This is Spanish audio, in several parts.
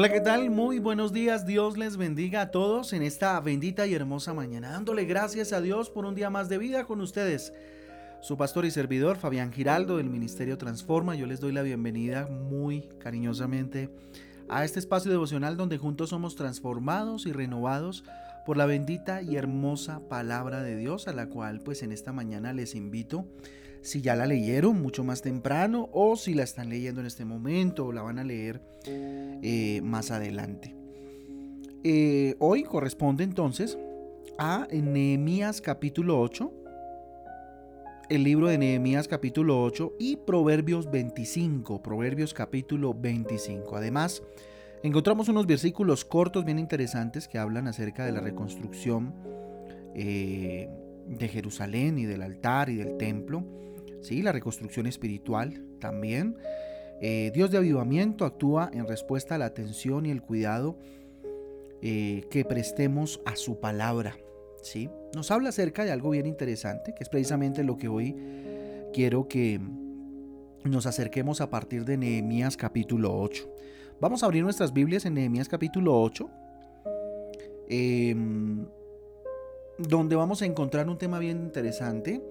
Hola, ¿qué tal? Muy buenos días. Dios les bendiga a todos en esta bendita y hermosa mañana, dándole gracias a Dios por un día más de vida con ustedes. Su pastor y servidor, Fabián Giraldo, del Ministerio Transforma, yo les doy la bienvenida muy cariñosamente a este espacio devocional donde juntos somos transformados y renovados por la bendita y hermosa palabra de Dios, a la cual pues en esta mañana les invito si ya la leyeron mucho más temprano o si la están leyendo en este momento o la van a leer eh, más adelante. Eh, hoy corresponde entonces a Nehemías capítulo 8, el libro de Nehemías capítulo 8 y Proverbios 25, Proverbios capítulo 25. Además, encontramos unos versículos cortos bien interesantes que hablan acerca de la reconstrucción eh, de Jerusalén y del altar y del templo ¿sí? la reconstrucción espiritual también. Eh, Dios de avivamiento actúa en respuesta a la atención y el cuidado eh, que prestemos a su palabra. ¿sí? Nos habla acerca de algo bien interesante, que es precisamente lo que hoy quiero que nos acerquemos a partir de Nehemías capítulo 8. Vamos a abrir nuestras Biblias en Nehemías capítulo 8, em, donde vamos a encontrar un tema bien interesante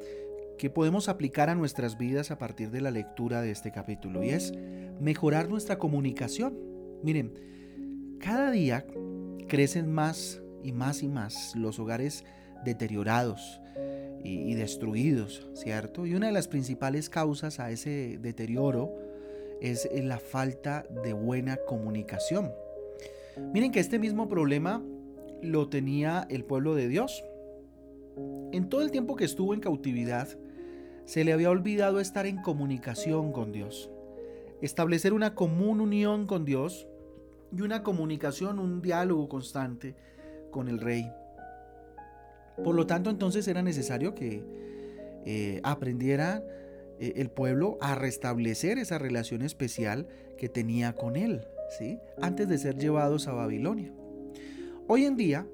que podemos aplicar a nuestras vidas a partir de la lectura de este capítulo y es mejorar nuestra comunicación. Miren, cada día crecen más y más y más los hogares deteriorados y, destruidos, ¿cierto? Y una de las principales causas a ese deterioro es la falta de buena comunicación. Miren que este mismo problema lo tenía el pueblo de Dios. En todo el tiempo que estuvo en cautividad, se le había olvidado estar en comunicación con Dios, establecer una común unión con Dios y una comunicación, un diálogo constante con el rey. Por lo tanto, entonces era necesario que eh, aprendiera eh, el pueblo a restablecer esa relación especial que tenía con él, ¿sí? antes de ser llevados a Babilonia. Hoy en día,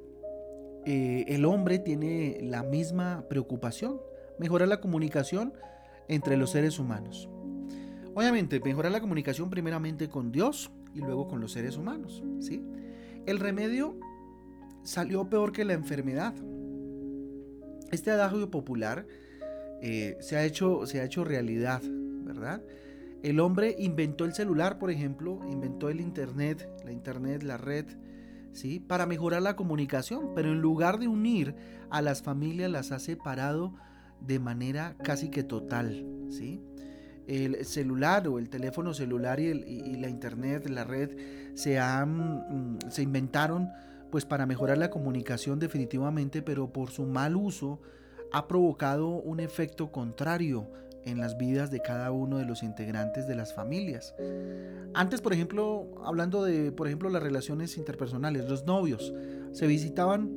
eh, el hombre tiene la misma preocupación mejorar la comunicación entre los seres humanos. Obviamente, mejorar la comunicación primeramente con Dios y luego con los seres humanos. ¿sí? El remedio salió peor que la enfermedad. Este adagio popular eh, se, ha hecho, se ha hecho realidad, ¿verdad? El hombre inventó el celular, por ejemplo, inventó el Internet, la Internet, la red, ¿sí? Para mejorar la comunicación, pero en lugar de unir a las familias, las ha separado de manera casi que total, ¿sí? El celular o el teléfono celular y, la internet, la red, se, han, mm, se inventaron pues para mejorar la comunicación definitivamente, pero por su mal uso ha provocado un efecto contrario en las vidas de cada uno de los integrantes de las familias. Antes, por ejemplo, hablando de, por ejemplo, las relaciones interpersonales, los novios se visitaban,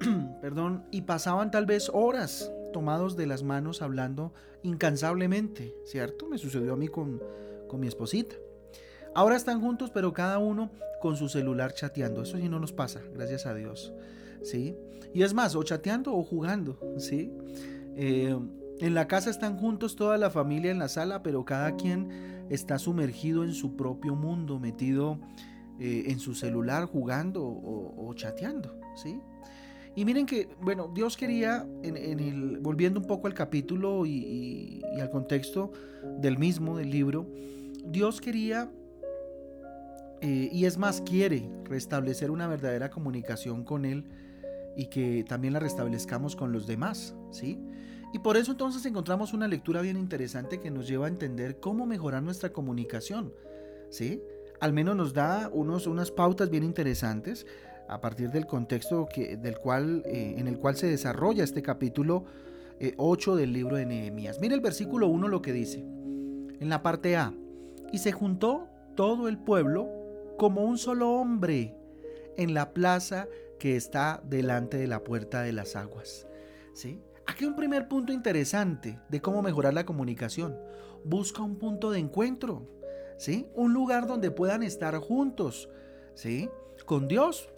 perdón, y pasaban tal vez horas tomados de las manos hablando incansablemente, ¿cierto? Me sucedió a mí con, con mi esposita. Ahora están juntos, pero cada uno con su celular chateando. Eso sí no nos pasa, gracias a Dios. ¿Sí? Y es más, o chateando o jugando, ¿sí? Eh, en la casa están juntos toda la familia en la sala, pero cada quien está sumergido en su propio mundo, metido eh, en su celular jugando o, o chateando, ¿sí? Y miren que, bueno, Dios quería, en, volviendo un poco al capítulo y, al contexto del mismo, del libro, Dios quería, eh, y es más, quiere restablecer una verdadera comunicación con Él y que también la restablezcamos con los demás, ¿sí? Y por eso entonces encontramos una lectura bien interesante que nos lleva a entender cómo mejorar nuestra comunicación, ¿sí? Al menos nos da unos, unas pautas bien interesantes a partir del contexto del cual, eh, en el cual se desarrolla este capítulo 8 eh, del libro de Nehemías. Mira el versículo 1 lo que dice. En la parte A. Y se juntó todo el pueblo como un solo hombre en la plaza que está delante de la puerta de las aguas. ¿Sí? Aquí un primer punto interesante de cómo mejorar la comunicación. Busca un punto de encuentro, ¿sí? Un lugar donde puedan estar juntos, ¿sí? Con Dios,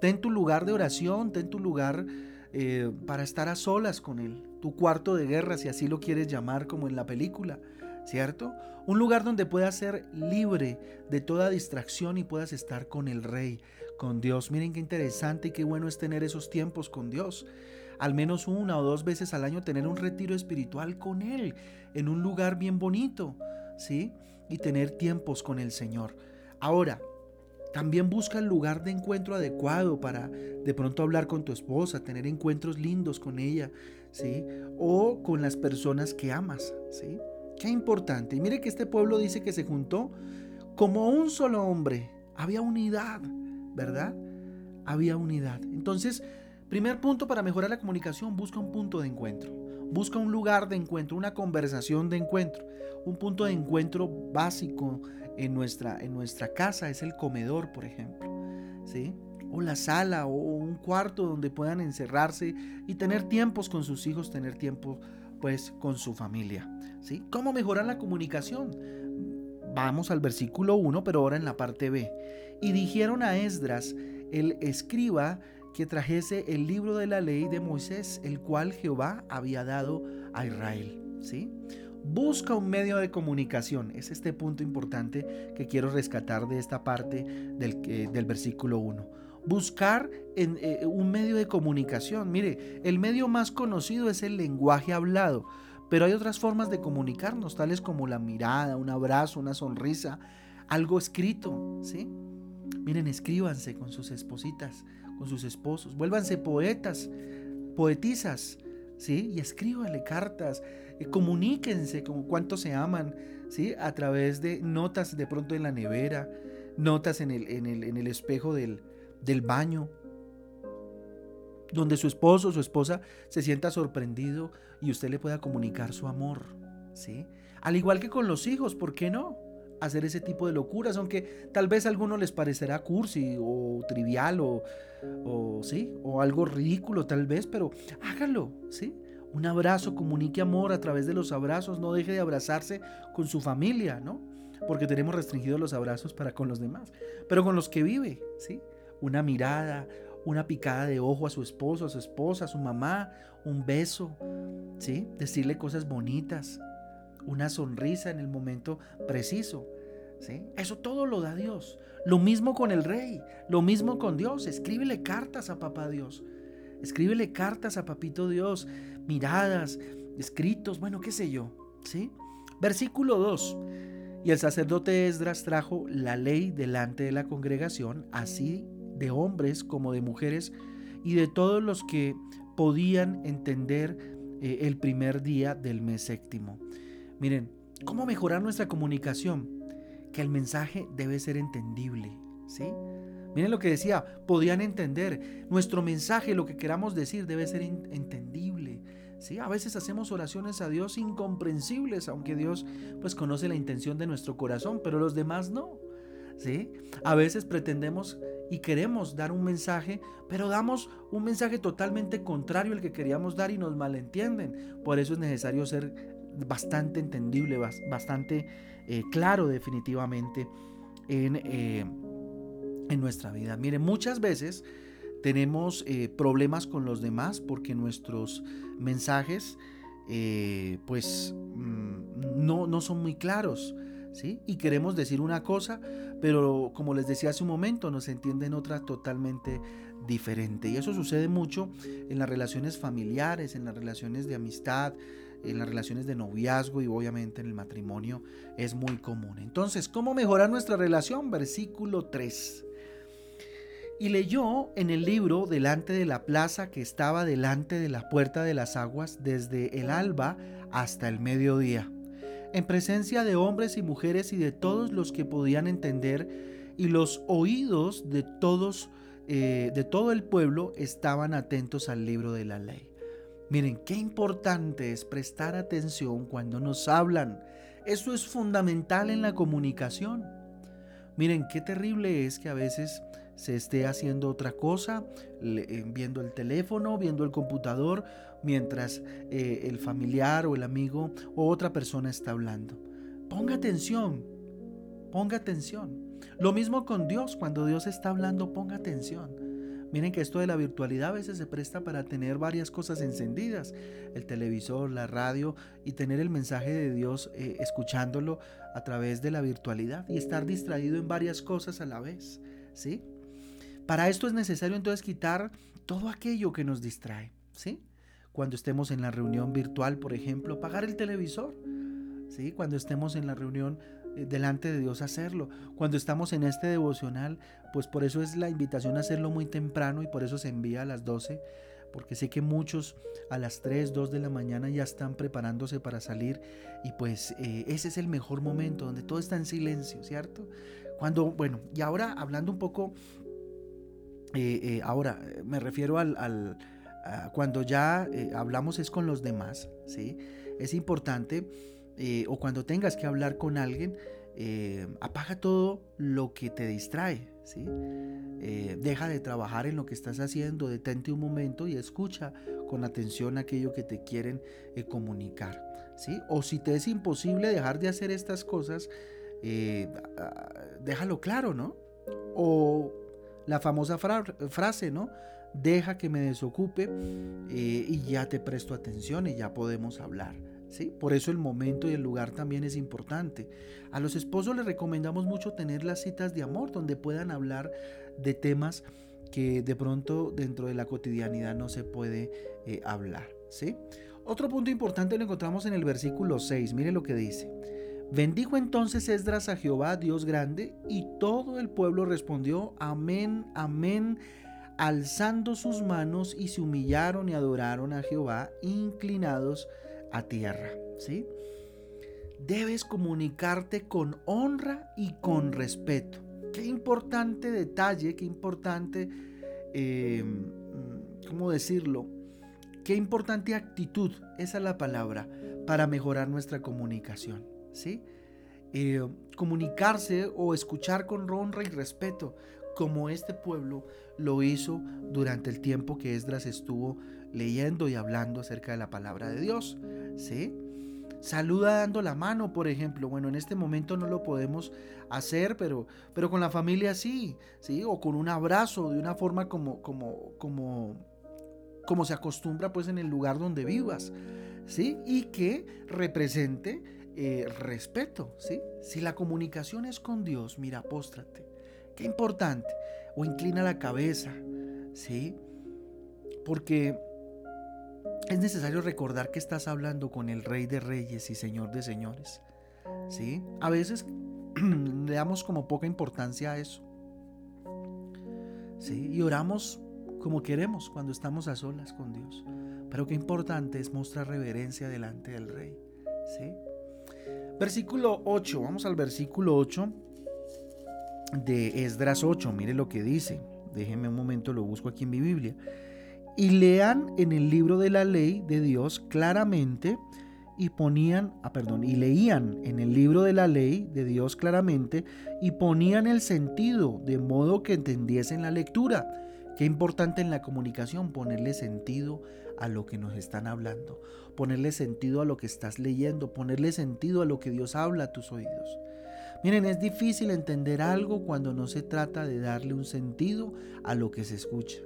Ten tu lugar de oración, ten tu lugar eh, para estar a solas con Él, tu cuarto de guerra, si así lo quieres llamar como en la película. ¿cierto? Un lugar donde puedas ser libre de toda distracción y puedas estar con el Rey, con Dios. Miren qué interesante y qué bueno es tener esos tiempos con Dios. Al menos una o dos veces al año tener un retiro espiritual con Él, en un lugar bien bonito, ¿sí? Y tener tiempos con el Señor. Ahora, también busca el lugar de encuentro adecuado para de pronto hablar con tu esposa, tener encuentros lindos con ella, ¿sí? O con las personas que amas, ¿sí? Qué importante. Y mire que este pueblo dice que se juntó como un solo hombre. Había unidad, ¿verdad? Había unidad. Entonces, primer punto para mejorar la comunicación, busca un punto de encuentro. Busca un lugar de encuentro, una conversación de encuentro. Un punto de encuentro básico en nuestra, en nuestra casa es el comedor, por ejemplo. ¿Sí? o la sala o un cuarto donde puedan encerrarse y tener tiempos con sus hijos, tener tiempo pues con su familia. ¿sí? ¿Cómo mejorar la comunicación? Vamos al versículo 1, pero ahora en la parte B. Y dijeron a Esdras, el escriba, que trajese el libro de la ley de Moisés, el cual Jehová había dado a Israel. ¿sí? Busca un medio de comunicación. Es este punto importante que quiero rescatar de esta parte del, del versículo 1 buscar en, eh, un medio de comunicación. Mire, el medio más conocido es el lenguaje hablado, pero hay otras formas de comunicarnos, tales como la mirada, un abrazo, una sonrisa, algo escrito, ¿sí? Miren, escríbanse con sus espositas, con sus esposos, vuélvanse poetas, poetisas, ¿sí? Y escríbanle cartas, eh, comuníquense con cuánto se aman, ¿sí? A través de notas de pronto en la nevera, notas en el, en el, en el espejo del, del baño, donde su esposo o su esposa se sienta sorprendido y usted le pueda comunicar su amor, ¿sí? Al igual que con los hijos, ¿por qué no? Hacer ese tipo de locuras, aunque tal vez a algunos les parecerá cursi o trivial o, o, ¿sí? o algo ridículo tal vez, pero hágalo, ¿sí? Un abrazo, comunique amor a través de los abrazos, no deje de abrazarse con su familia, ¿no? Porque tenemos restringidos los abrazos para con los demás, pero con los que vive, ¿sí? una mirada, una picada de ojo a su esposo, a su esposa, a su mamá, un beso, ¿sí? Decirle cosas bonitas, una sonrisa en el momento preciso, ¿sí? Eso todo lo da Dios. Lo mismo con el rey, lo mismo con Dios. Escríbele cartas a papá Dios. Escríbele cartas a papito Dios, miradas, escritos, bueno, qué sé yo, ¿sí? Versículo 2. Y el sacerdote Esdras trajo la ley delante de la congregación, así de hombres como de mujeres y de todos los que podían entender eh, el primer día del mes séptimo. Miren, ¿cómo mejorar nuestra comunicación? Que el mensaje debe ser entendible, ¿sí? Miren lo que decía, podían entender. Nuestro mensaje, lo que queramos decir, debe ser entendible. ¿Sí? A veces hacemos oraciones a Dios incomprensibles, aunque Dios pues conoce la intención de nuestro corazón, pero los demás no. ¿sí? A veces pretendemos y queremos dar un mensaje, pero damos un mensaje totalmente contrario al que queríamos dar y nos malentienden. Por eso es necesario ser bastante entendible, bastante eh, claro definitivamente en, eh, en, nuestra vida. Mire, muchas veces tenemos eh, problemas con los demás porque nuestros mensajes pues mm, no, no son muy claros. Y queremos decir una cosa, pero como les decía hace un momento, nos entienden otra totalmente diferente. Y eso sucede mucho en las relaciones familiares, en las relaciones de amistad, en las relaciones de noviazgo y obviamente en el matrimonio es muy común. Entonces, ¿cómo mejorar nuestra relación? Versículo 3. Y leyó en el libro delante de la plaza que estaba delante de la puerta de las aguas desde el alba hasta el mediodía en presencia de hombres y mujeres y de todos los que podían entender, y los oídos de todos, eh, de todo el pueblo estaban atentos al libro de la ley. Miren, qué importante es prestar atención cuando nos hablan. Eso es fundamental en la comunicación. Miren, qué terrible es que a veces se esté haciendo otra cosa, eh, viendo el teléfono, viendo el computador, mientras eh, el familiar o el amigo o otra persona está hablando. Ponga atención, ponga atención. Lo mismo con Dios, cuando Dios está hablando, ponga atención. Miren que esto de la virtualidad a veces se presta para tener varias cosas encendidas, el televisor, la radio y tener el mensaje de Dios eh, escuchándolo a través de la virtualidad y estar distraído en varias cosas a la vez, ¿sí? Para esto es necesario entonces quitar todo aquello que nos distrae, ¿sí? Cuando estemos en la reunión virtual, por ejemplo, apagar el televisor, ¿sí? Cuando estemos en la reunión eh, delante de Dios hacerlo. Cuando estamos en este devocional, pues por eso es la invitación a hacerlo muy temprano y por eso se envía a las 12, porque sé que muchos a las 3, 2 de la mañana ya están preparándose para salir y pues eh, ese es el mejor momento donde todo está en silencio, ¿cierto? Cuando, bueno, y ahora hablando un poco eh, eh, ahora, me refiero al, cuando ya eh, hablamos es con los demás, ¿sí? Es importante, o cuando tengas que hablar con alguien, apaga todo lo que te distrae, ¿sí? deja de trabajar en lo que estás haciendo, detente un momento y escucha con atención aquello que te quieren comunicar, ¿sí? O si te es imposible dejar de hacer estas cosas, déjalo claro, ¿no? O la famosa frase, ¿no? Deja que me desocupe eh, y ya te presto atención y ya podemos hablar. ¿sí? Por eso el momento y el lugar también es importante. A los esposos les recomendamos mucho tener las citas de amor donde puedan hablar de temas que de pronto dentro de la cotidianidad no se puede eh, hablar. ¿sí? Otro punto importante lo encontramos en el versículo 6. Mire lo que dice. Bendijo entonces Esdras a Jehová, Dios grande, y todo el pueblo respondió, amén, amén, alzando sus manos y se humillaron y adoraron a Jehová, inclinados a tierra. ¿sí? Debes comunicarte con honra y con respeto. Qué importante detalle, qué importante, eh, ¿cómo decirlo? Qué importante actitud, esa es la palabra, para mejorar nuestra comunicación. ¿Sí? Eh, comunicarse o escuchar con honra y respeto, como este pueblo lo hizo durante el tiempo que Esdras estuvo leyendo y hablando acerca de la palabra de Dios. ¿sí? Saluda dando la mano, por ejemplo. Bueno, en este momento no lo podemos hacer, pero, pero con la familia sí, sí, o con un abrazo, de una forma como, como, como, como se acostumbra pues en el lugar donde vivas, sí, y que represente eh, respeto, ¿sí? Si la comunicación es con Dios, mira, póstrate. Qué importante. O inclina la cabeza, ¿sí? Porque es necesario recordar que estás hablando con el Rey de Reyes y Señor de Señores, ¿sí? A veces le damos como poca importancia a eso, ¿sí? Y oramos como queremos cuando estamos a solas con Dios. Pero qué importante es mostrar reverencia delante del Rey, ¿sí? Versículo 8, vamos al versículo 8 de Esdras 8, mire lo que dice, déjenme un momento, lo busco aquí en mi Biblia. Y lean en el libro de la ley de Dios claramente y ponían, ah, perdón, y leían en el libro de la ley de Dios claramente y ponían el sentido de modo que entendiesen la lectura. Qué importante en la comunicación ponerle sentido a lo que nos están hablando, ponerle sentido a lo que estás leyendo, ponerle sentido a lo que Dios habla a tus oídos. Miren, es difícil entender algo cuando no se trata de darle un sentido a lo que se escucha.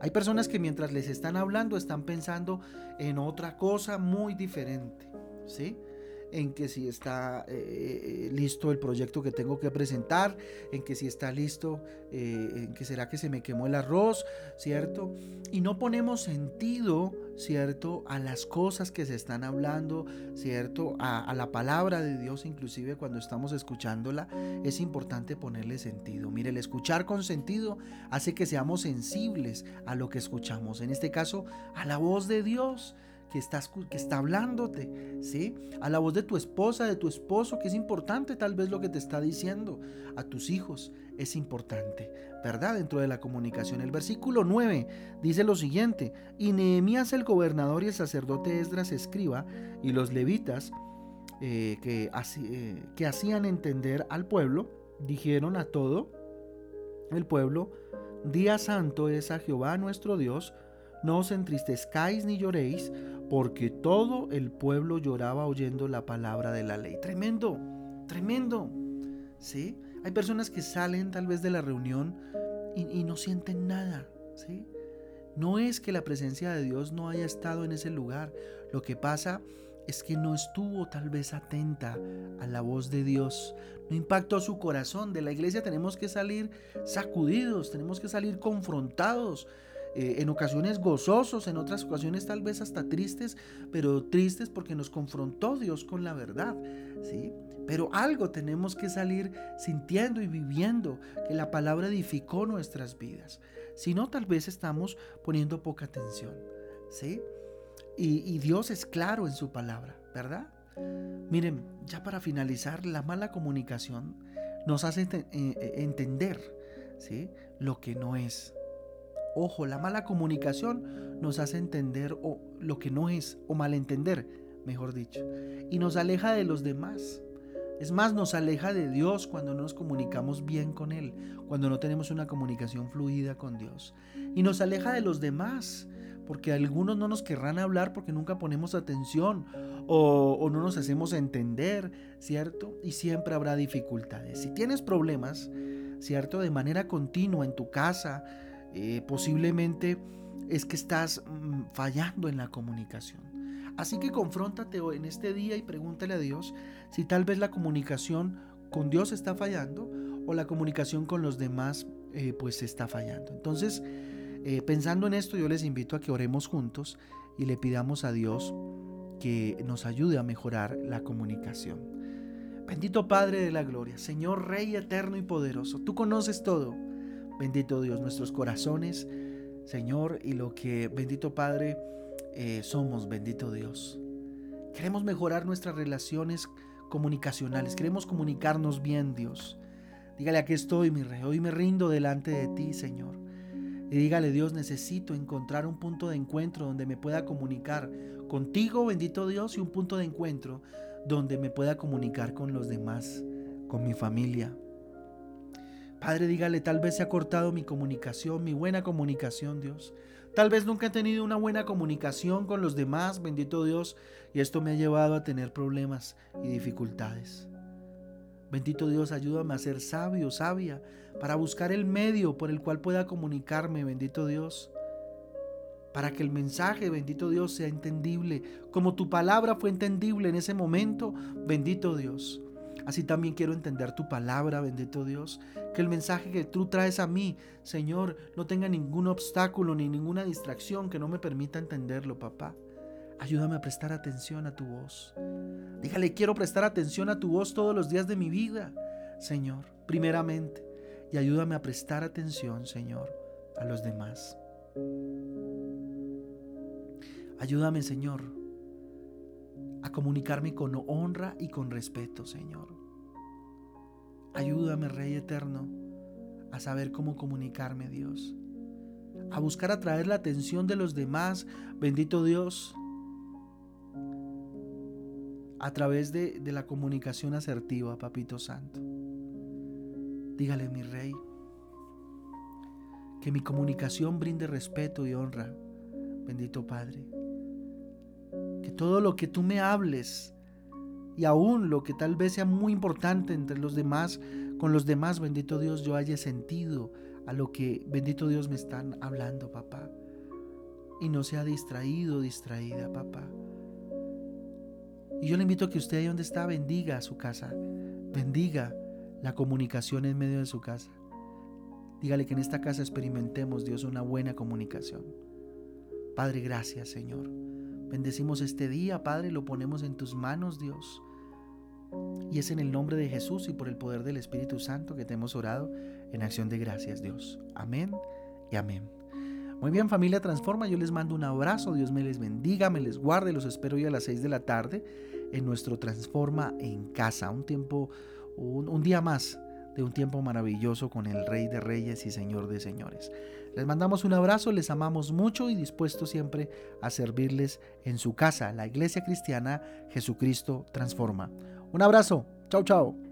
Hay personas que mientras les están hablando están pensando en otra cosa muy diferente, ¿sí? En que si está eh, listo el proyecto que tengo que presentar, en que si está listo, eh, en que será que se me quemó el arroz, ¿cierto? Y no ponemos sentido, ¿cierto? A las cosas que se están hablando, ¿cierto? A, a la palabra de Dios, inclusive cuando estamos escuchándola, es importante ponerle sentido. Mire, el escuchar con sentido hace que seamos sensibles a lo que escuchamos, en este caso, a la voz de Dios que, estás, que está hablándote, ¿sí? A la voz de tu esposa, de tu esposo, que es importante tal vez lo que te está diciendo, a tus hijos, es importante, ¿verdad? Dentro de la comunicación. El versículo 9 dice lo siguiente, y Nehemías el gobernador y el sacerdote Esdras escriba y los levitas eh, que, eh, que hacían entender al pueblo, dijeron a todo el pueblo, día santo es a Jehová nuestro Dios, no os entristezcáis ni lloréis, porque todo el pueblo lloraba oyendo la palabra de la ley. Tremendo, tremendo. ¿Sí? Hay personas que salen tal vez de la reunión y, no sienten nada, ¿sí? No es que la presencia de Dios no haya estado en ese lugar. Lo que pasa es que no estuvo tal vez atenta a la voz de Dios. No impactó su corazón. De la iglesia tenemos que salir sacudidos, tenemos que salir confrontados. Eh, en ocasiones gozosos, en otras ocasiones tal vez hasta tristes, pero tristes porque nos confrontó Dios con la verdad, ¿sí? Pero algo tenemos que salir sintiendo y viviendo que la palabra edificó nuestras vidas. Si no, tal vez estamos poniendo poca atención, ¿sí? Y, Dios es claro en su palabra, ¿verdad? Miren, ya para finalizar, la mala comunicación nos hace eh, eh, entender ¿sí? lo que no es. Ojo, la mala comunicación nos hace entender o, lo que no es, o malentender, mejor dicho, y nos aleja de los demás. Es más, nos aleja de Dios cuando no nos comunicamos bien con Él, cuando no tenemos una comunicación fluida con Dios. Y nos aleja de los demás, porque algunos no nos querrán hablar porque nunca ponemos atención o, o no nos hacemos entender, ¿cierto? Y siempre habrá dificultades. Si tienes problemas, ¿cierto? De manera continua en tu casa, eh, posiblemente es que estás mm, fallando en la comunicación. Así que confróntate en este día y pregúntale a Dios si tal vez la comunicación con Dios está fallando o la comunicación con los demás eh, pues está fallando. Entonces, eh, pensando en esto, yo les invito a que oremos juntos y le pidamos a Dios que nos ayude a mejorar la comunicación. Bendito Padre de la Gloria, Señor Rey eterno y poderoso, tú conoces todo. Bendito Dios, nuestros corazones, Señor, y lo que, bendito Padre, eh, somos, bendito Dios. Queremos mejorar nuestras relaciones comunicacionales, queremos comunicarnos bien, Dios. Dígale, aquí estoy, mi rey, hoy me rindo delante de ti, Señor. Y dígale, Dios, necesito encontrar un punto de encuentro donde me pueda comunicar contigo, bendito Dios, y un punto de encuentro donde me pueda comunicar con los demás, con mi familia, Padre, dígale, tal vez se ha cortado mi comunicación, mi buena comunicación, Dios. Tal vez nunca he tenido una buena comunicación con los demás, bendito Dios, y esto me ha llevado a tener problemas y dificultades. Bendito Dios, ayúdame a ser sabio, sabia, para buscar el medio por el cual pueda comunicarme, bendito Dios. Para que el mensaje, bendito Dios, sea entendible, como tu palabra fue entendible en ese momento, bendito Dios. Así también quiero entender tu palabra, bendito Dios. Que el mensaje que tú traes a mí, Señor, no tenga ningún obstáculo ni ninguna distracción que no me permita entenderlo, papá. Ayúdame a prestar atención a tu voz. Dígale, quiero prestar atención a tu voz todos los días de mi vida, Señor, primeramente. Y ayúdame a prestar atención, Señor, a los demás. Ayúdame, Señor, a comunicarme con honra y con respeto, Señor. Ayúdame, Rey Eterno, a saber cómo comunicarme, Dios. A buscar atraer la atención de los demás, bendito Dios, a través de, de la comunicación asertiva, Papito Santo. Dígale, mi Rey, que mi comunicación brinde respeto y honra, bendito Padre que todo lo que tú me hables y aún lo que tal vez sea muy importante entre los demás, con los demás, bendito Dios, yo haya sentido a lo que, bendito Dios, me están hablando, papá. Y no sea distraído, distraída, papá. Y yo le invito a que usted ahí donde está bendiga a su casa, bendiga la comunicación en medio de su casa. Dígale que en esta casa experimentemos, Dios, una buena comunicación. Padre, gracias, Señor. Bendecimos este día, Padre, lo ponemos en tus manos, Dios. Y es en el nombre de Jesús y por el poder del Espíritu Santo que te hemos orado en acción de gracias, Dios. Amén y amén. Muy bien, familia Transforma, yo les mando un abrazo, Dios me les bendiga, me les guarde, los espero hoy a las 6 de la tarde en nuestro Transforma en casa, un tiempo, un, un día más de un tiempo maravilloso con el Rey de Reyes y Señor de Señores. Les mandamos un abrazo, les amamos mucho y dispuestos siempre a servirles en su casa, la Iglesia Cristiana Jesucristo Transforma. Un abrazo, chao chao.